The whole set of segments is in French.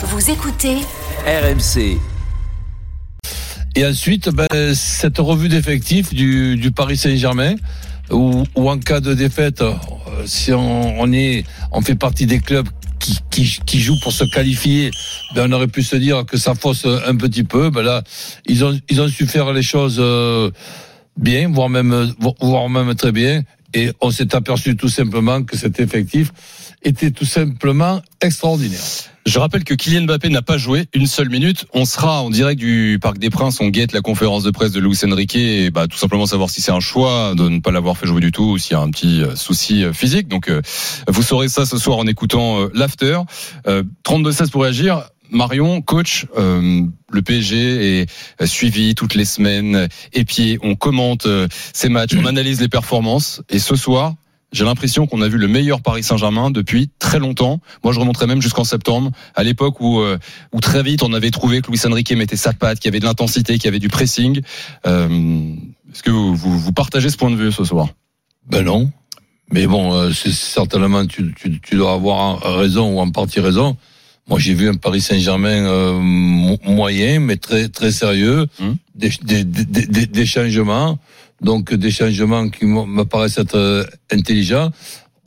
Vous écoutez RMC. Et ensuite, ben, cette revue d'effectifs du, du Paris Saint-Germain, où, où en cas de défaite, euh, si on, on est, on fait partie des clubs qui, qui, qui jouent pour se qualifier, ben on aurait pu se dire que ça fausse un petit peu. Ben là, ils ont, ils ont su faire les choses euh, bien, voire même, voire même très bien. Et on s'est aperçu tout simplement que cet effectif était tout simplement extraordinaire. Je rappelle que Kylian Mbappé n'a pas joué une seule minute. On sera en direct du Parc des Princes. On guette la conférence de presse de Luis Enrique et bah, tout simplement savoir si c'est un choix de ne pas l'avoir fait jouer du tout ou s'il y a un petit euh, souci euh, physique. Donc, euh, vous saurez ça ce soir en écoutant euh, l'after. Euh, 32-16 pour réagir. Marion, coach, euh, le PSG est suivi toutes les semaines, épié, on commente euh, ces matchs, on analyse les performances, et ce soir, j'ai l'impression qu'on a vu le meilleur Paris Saint-Germain depuis très longtemps. Moi, je remonterais même jusqu'en septembre, à l'époque où, euh, où très vite on avait trouvé que Luis Enrique mettait sa patte, qu'il y avait de l'intensité, qu'il y avait du pressing. Euh, Est-ce que vous, vous, partagez ce point de vue ce soir? Ben non. Mais bon, euh, c'est certainement tu, tu, tu dois avoir raison ou en partie raison. Moi, j'ai vu un Paris Saint-Germain euh, mo- moyen, mais très très sérieux, Hum. des, des, des, des- des changements, donc des changements qui me paraissent être euh, intelligents.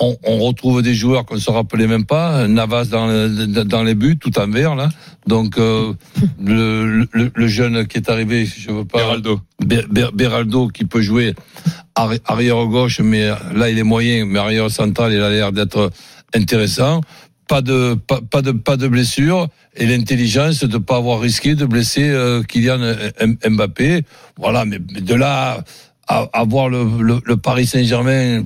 On, on retrouve des joueurs qu'on ne se rappelait même pas, Navas dans, le- dans les buts, tout en vert là. Donc euh, le, le, le jeune qui est arrivé, je veux pas. Geraldo. Ber- Ber- Beraldo qui peut jouer arri- arrière gauche, mais là il est moyen, mais arrière central il a l'air d'être intéressant. Pas de pas, de pas de blessure et l'intelligence de pas avoir risqué de blesser euh, Kylian Mbappé. Voilà, mais, de là à, voir le, Paris Saint-Germain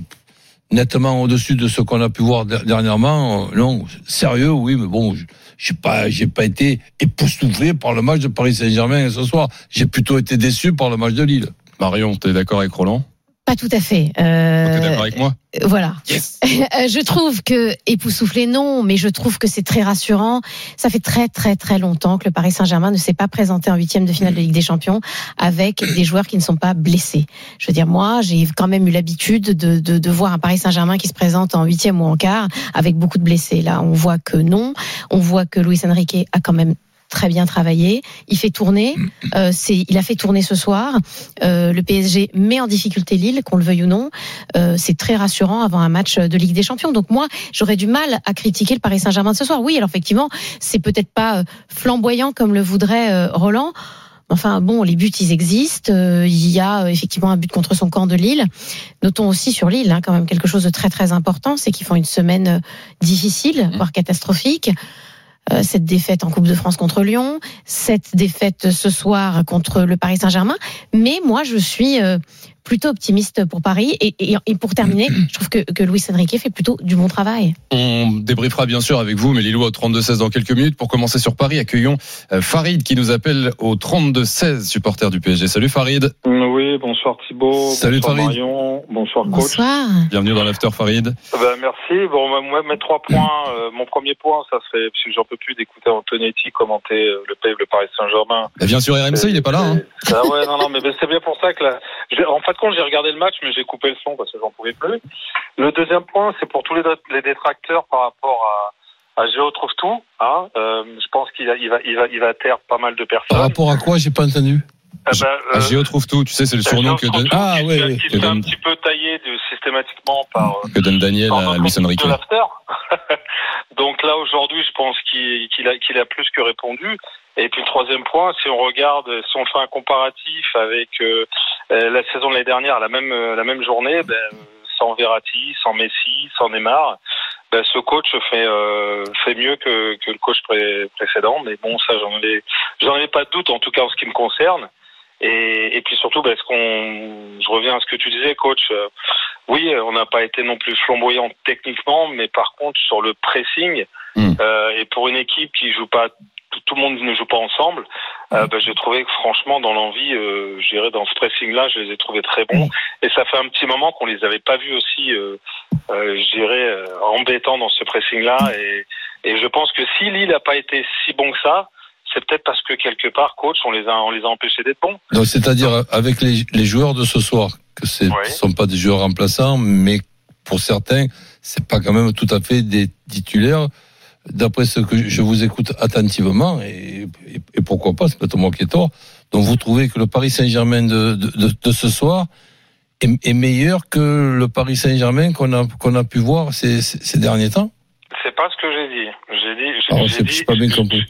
nettement au-dessus de ce qu'on a pu voir der- dernièrement, euh, non, sérieux, oui, mais bon, j'ai pas j'ai pas été époustouflé par le match de Paris Saint-Germain ce soir. J'ai plutôt été déçu par le match de Lille. Marion, t'es d'accord avec Roland? Pas tout à fait. Euh, d'accord avec moi voilà. Yes. Euh, je trouve que époustouflé non, mais je trouve que c'est très rassurant. Ça fait très très très longtemps que le Paris Saint-Germain ne s'est pas présenté en huitième de finale de Ligue des Champions avec des joueurs qui ne sont pas blessés. Je veux dire, moi, j'ai quand même eu l'habitude de, de, de voir un Paris Saint-Germain qui se présente en huitième ou en quart avec beaucoup de blessés. Là, on voit que non. On voit que Luis Enrique a quand même très bien travaillé. Il fait tourner. Euh, c'est, il a fait tourner ce soir. Euh, le PSG met en difficulté Lille, qu'on le veuille ou non. Euh, c'est très rassurant avant un match de Ligue des Champions. Donc moi, j'aurais du mal à critiquer le Paris Saint-Germain de ce soir. Oui, alors effectivement, c'est peut-être pas euh, flamboyant comme le voudrait euh, Roland. Enfin bon, les buts ils existent. Euh, il y a euh, effectivement un but contre son camp de Lille. Notons aussi sur Lille hein, quand même quelque chose de très très important, c'est qu'ils font une semaine euh, difficile, voire catastrophique. Euh, cette défaite en Coupe de France contre Lyon, cette défaite ce soir contre le Paris Saint-Germain. Mais moi, je suis euh, plutôt optimiste pour Paris. Et, et, et pour terminer, je trouve que, que Luis Enrique fait plutôt du bon travail. On débriefera bien sûr avec vous, mais Lilou au 32-16 dans quelques minutes. Pour commencer sur Paris, accueillons euh, Farid qui nous appelle au 32-16, supporter du PSG. Salut Farid, Oui, bonsoir Thibaut. Salut, bonsoir Farid. Marion. Bonsoir coach. Bonsoir. bienvenue dans l'after Farid. Ben, merci. Bon, moi, moi, mes trois points. euh, mon premier point, ça serait parce que j'en peux plus d'écouter Antonetti commenter euh, le PEV, le Paris Saint-Germain. Bien sûr RMC, il est pas là. Hein. Ah ouais, non, non, mais c'est bien pour ça que là, en fin de compte, j'ai regardé le match, mais j'ai coupé le son parce que j'en pouvais plus. Le deuxième point, c'est pour tous les, détracteurs par rapport à, à Géo trouve tout. Hein, euh, je pense qu'il a- il va, il va, il va taire pas mal de Par personnes. rapport à quoi J'ai pas entendu. Ah, euh, Géo trouve tout, tu sais, c'est le surnom que donne, Ah, qui, oui, oui. fait un donne- petit peu taillé de, systématiquement par, euh, que donne Daniel par à Luis Enrique. Donc là aujourd'hui, je pense qu'il a, plus que répondu. Et puis le troisième point, si on regarde, si on fait un comparatif avec euh, euh, la saison de l'année dernière, la même euh, journée, ben, sans Verratti, sans Messi, sans Neymar, ben, ce coach fait mieux que, le coach pré- précédent. Mais bon, ça j'en ai j'en ai pas de doute en tout cas en ce qui me concerne. Et, et puis surtout, ben, ce qu'on, je reviens à ce que tu disais, coach. euh, oui, on n'a pas été non plus flamboyant techniquement, mais par contre sur le pressing Mm. euh, et pour une équipe qui joue pas, tout, tout le monde ne joue pas ensemble, euh, ben, j'ai trouvé que franchement dans l'envie, euh, je dirais dans ce pressing-là, je les ai trouvés très bons. Et ça fait un petit moment qu'on les avait pas vus aussi, euh, euh, je dirais, euh, embêtants dans ce pressing-là. Et, et je pense que si Lille n'a pas été si bon que ça, c'est peut-être parce que quelque part, coach, on les a, on les a empêchés d'être bons. Donc c'est-à-dire avec les, les joueurs de ce soir, que ce ne sont pas des joueurs remplaçants, mais pour certains, c'est pas quand même tout à fait des titulaires. d'après ce que je vous écoute attentivement, et, et, et pourquoi pas, c'est peut-être moi qui ai tort, donc vous trouvez que le Paris Saint-Germain de, de, de, de ce soir est, est, meilleur que le Paris Saint-Germain qu'on a, qu'on a pu voir ces, ces, derniers temps? C'est pas ce que j'ai dit. J'ai dit, j'ai, c'est pas bien compris.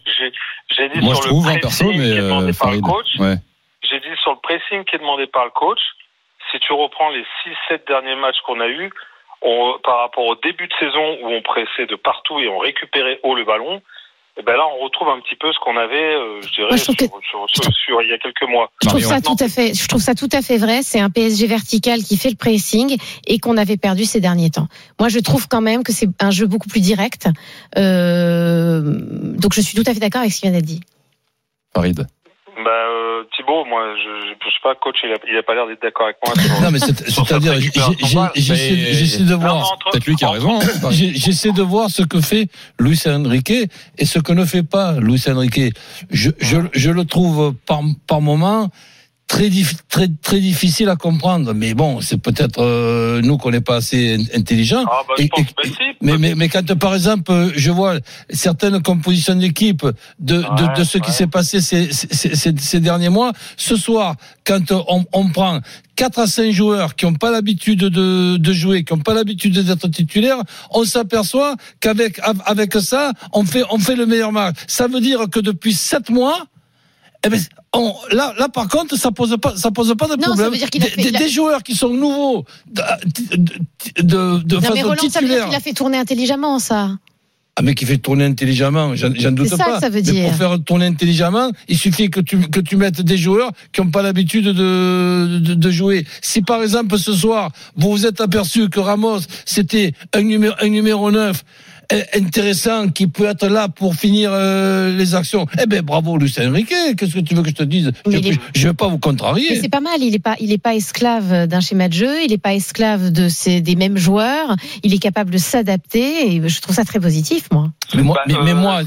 J'ai- dit Moi, sur je le trouve, pressing perso, mais qui est demandé par le coach. Ouais. J'ai dit sur le pressing qui est demandé par le coach, si tu reprends les 6-7 derniers matchs qu'on a eus, on, par rapport au début de saison où on pressait de partout et on récupérait haut le ballon, et ben là on retrouve un petit peu ce qu'on avait, euh, je dirais, Moi, je trouve sur, sur- sur- sur il y a quelques mois. Je trouve ça tout à fait, je trouve ça tout à fait vrai. C'est un PSG vertical qui fait le pressing et qu'on avait perdu ces derniers temps. Moi, je trouve quand même que c'est un jeu beaucoup plus direct. Euh, donc, je suis tout à fait d'accord avec ce qui vient d'être dit. Farid. Bah, euh, Thibaut, moi, je, je, sais pas, coach, il a, il a pas l'air d'être d'accord avec moi. sur- Non, mais c'est-à-dire, j'essaie de voir. Peut-être lui qui a raison. hein, J'essaie de voir ce que fait Luis Enrique et ce que ne fait pas Luis Enrique. Je, je, je le trouve par, par moment très, très, très difficile à comprendre. Mais bon, c'est peut-être euh, nous qu'on n'est pas assez in- intelligents. Ah, bah, je Et- pense, et- si, Mais, mais, mais quand, par exemple, je vois certaines compositions d'équipe de, de, de Ouais, ce qui s'est passé ces, ces, ces, ces derniers mois, ce soir, quand on, on prend 4 à 5 joueurs qui n'ont pas l'habitude de, de jouer, qui n'ont pas l'habitude d'être titulaires, on s'aperçoit qu'avec avec ça, on fait, on fait le meilleur match. Ça veut dire que depuis 7 mois, eh ben, on, là, là, par contre, ça pose pas, ça pose pas de Non, ça problème. veut dire qu'il a Des- fait- des, il a- des joueurs qui sont nouveaux, de, de, de, de Non, mais Roland, ça veut dire qu'il a fait tourner intelligemment, ça. Ah, mais qui fait tourner intelligemment, j'en doute C'est ça pas. que ça veut mais dire. pour faire tourner intelligemment, il suffit que tu, que tu mettes des joueurs qui n'ont pas l'habitude de, de, de jouer. Si par exemple ce soir, vous vous êtes aperçu que Ramos, c'était un numéro, un numéro 9, eh, intéressant, qui peut être là pour finir euh, les actions, eh ben bravo Lucien Enrique, qu'est-ce que tu veux que je te dise? Je est- ne vais pas vous Mais contrarier. c'est pas mal. Il est pas, il est pas esclave d'un schéma de jeu. Il est pas esclave de ces, des mêmes joueurs. Il est capable de s'adapter et je trouve ça très positif, moi. Mais moi, mais, mais euh, moi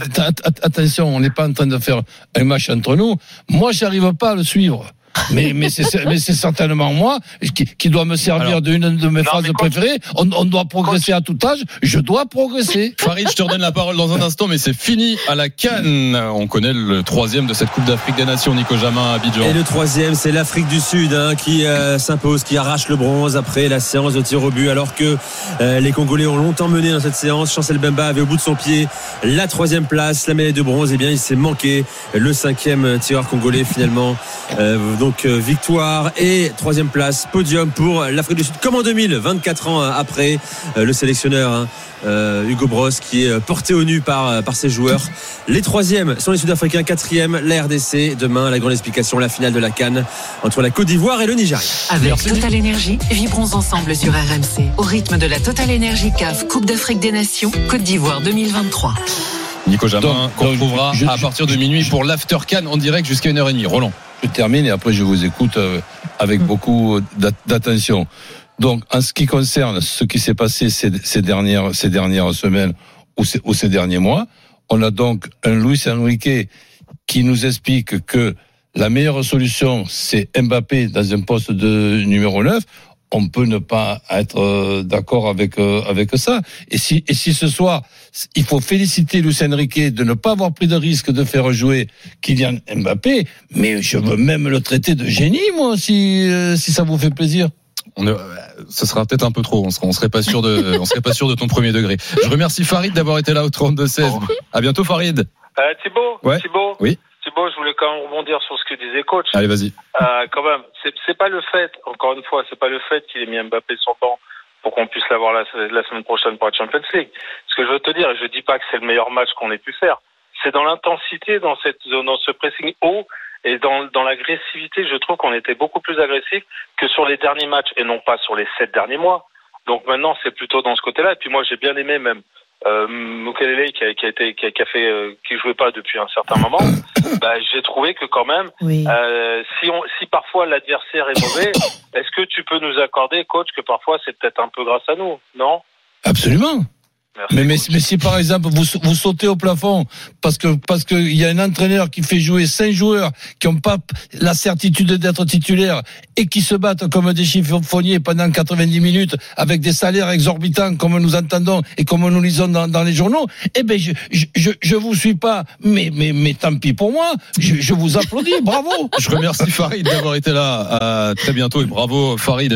attention, on n'est pas en train de faire un match entre nous. Moi, j'arrive pas à le suivre. Mais, mais c'est mais c'est certainement moi qui, qui doit me servir Alors, d'une de mes non, phrases préférées. On, on doit progresser à tout âge. Je dois progresser. Farid, je te redonne la parole dans un instant, mais c'est fini à la Cannes. On connaît le troisième de cette Coupe d'Afrique des Nations, Nico Jamin à Abidjan. Et le troisième, c'est l'Afrique du Sud hein, qui euh, s'impose, qui arrache le bronze après la séance de tir au but, alors que euh, les Congolais ont longtemps mené dans cette séance. Chancel Bemba avait au bout de son pied la troisième place, la médaille de bronze. Et bien, il s'est manqué le cinquième tireur congolais finalement. Euh, donc euh, victoire et troisième place, podium pour l'Afrique du Sud, comme en 2000, 24 ans après euh, le sélectionneur. hein, euh, Hugo Bros qui est porté au nu par, euh, par ses joueurs. Les troisièmes sont les Sud-Africains, quatrième la RDC. Demain, la grande explication, la finale de la Cannes entre la Côte d'Ivoire et le Nigeria. Avec Merci. Total Énergie, vibrons ensemble sur RMC au rythme de la Total Énergie CAF Coupe d'Afrique des Nations Côte d'Ivoire 2023. Nico Jamin, Donc, qu'on donc, retrouvera à partir de minuit pour l'After Cannes en direct jusqu'à 1h30. Roland. Je termine et après je vous écoute euh, avec beaucoup d'a- d'attention. Donc, en ce qui concerne ce qui s'est passé ces, ces dernières ces dernières semaines ou ces, ou ces derniers mois, on a donc un Luis Enrique qui nous explique que la meilleure solution c'est Mbappé dans un poste de numéro 9. On peut ne pas être euh, d'accord avec euh, avec ça. Et si et si ce soir il faut féliciter Luis Enrique de ne pas avoir pris de risque de faire jouer Kylian Mbappé, mais je veux même le traiter de génie, moi, si, euh, si ça vous fait plaisir. On est- euh, ce sera peut-être un peu trop. On serait, on serait pas sûr de, on serait pas sûr de ton premier degré. Je remercie Farid d'avoir été là au 32-16. À bientôt, Farid. Euh, Thibaut, Ouais. Thibaut, Oui. Je voulais quand même rebondir sur ce que disait coach. Allez, vas-y. Euh, quand même, c'est c'est pas le fait, encore une fois, c'est pas le fait qu'il ait mis Mbappé sur le banc pour qu'on puisse l'avoir la, la semaine prochaine pour la Champions League. Ce que je veux te dire, et je dis pas que c'est le meilleur match qu'on ait pu faire, c'est dans l'intensité, dans cette, dans ce pressing haut et dans, dans l'agressivité. Je trouve qu'on était beaucoup plus agressif que sur les derniers matchs et non pas sur les sept derniers mois. Donc maintenant, c'est plutôt dans ce côté-là. Et puis moi, j'ai bien aimé même euh, Mukelele qui a, qui a été, qui a, qui a fait, euh, qui jouait pas depuis un certain moment. bah, j'ai trouvé que quand même, Oui. euh, si, on, si parfois l'adversaire est mauvais, est-ce que tu peux nous accorder, coach, que parfois c'est peut-être un peu grâce à nous, non? Absolument. Merci. Mais, mais, mais si par exemple vous, vous sautez au plafond parce que parce qu'il y a un entraîneur qui fait jouer cinq joueurs qui n'ont pas la certitude d'être titulaires et qui se battent comme des chiffonniers pendant 90 minutes avec des salaires exorbitants comme nous entendons et comme nous lisons dans, dans les journaux, eh ben je, je, je, je vous suis pas, mais, mais, mais tant pis pour moi, je, je vous applaudis, bravo. Je remercie Farid d'avoir été là. À très bientôt et bravo Farid.